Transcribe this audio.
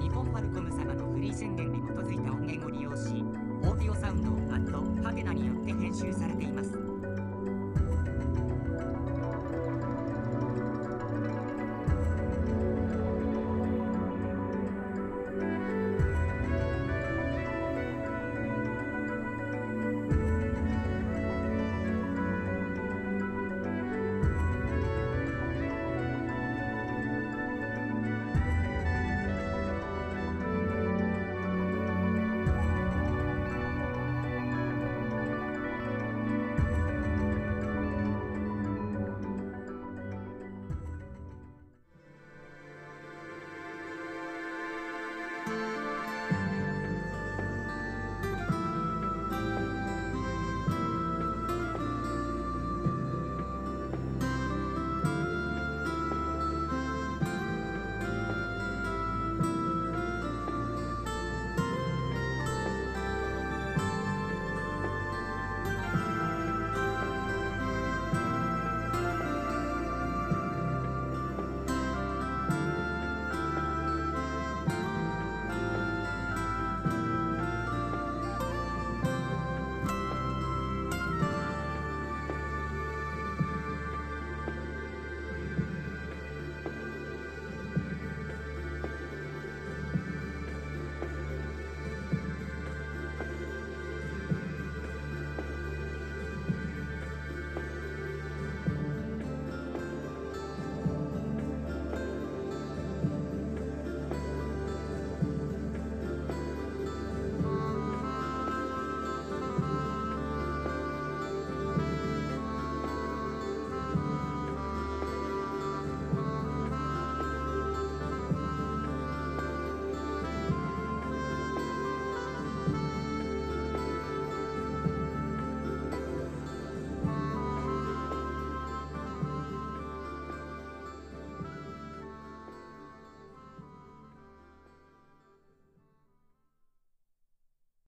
日本ファルコム様のフリー宣言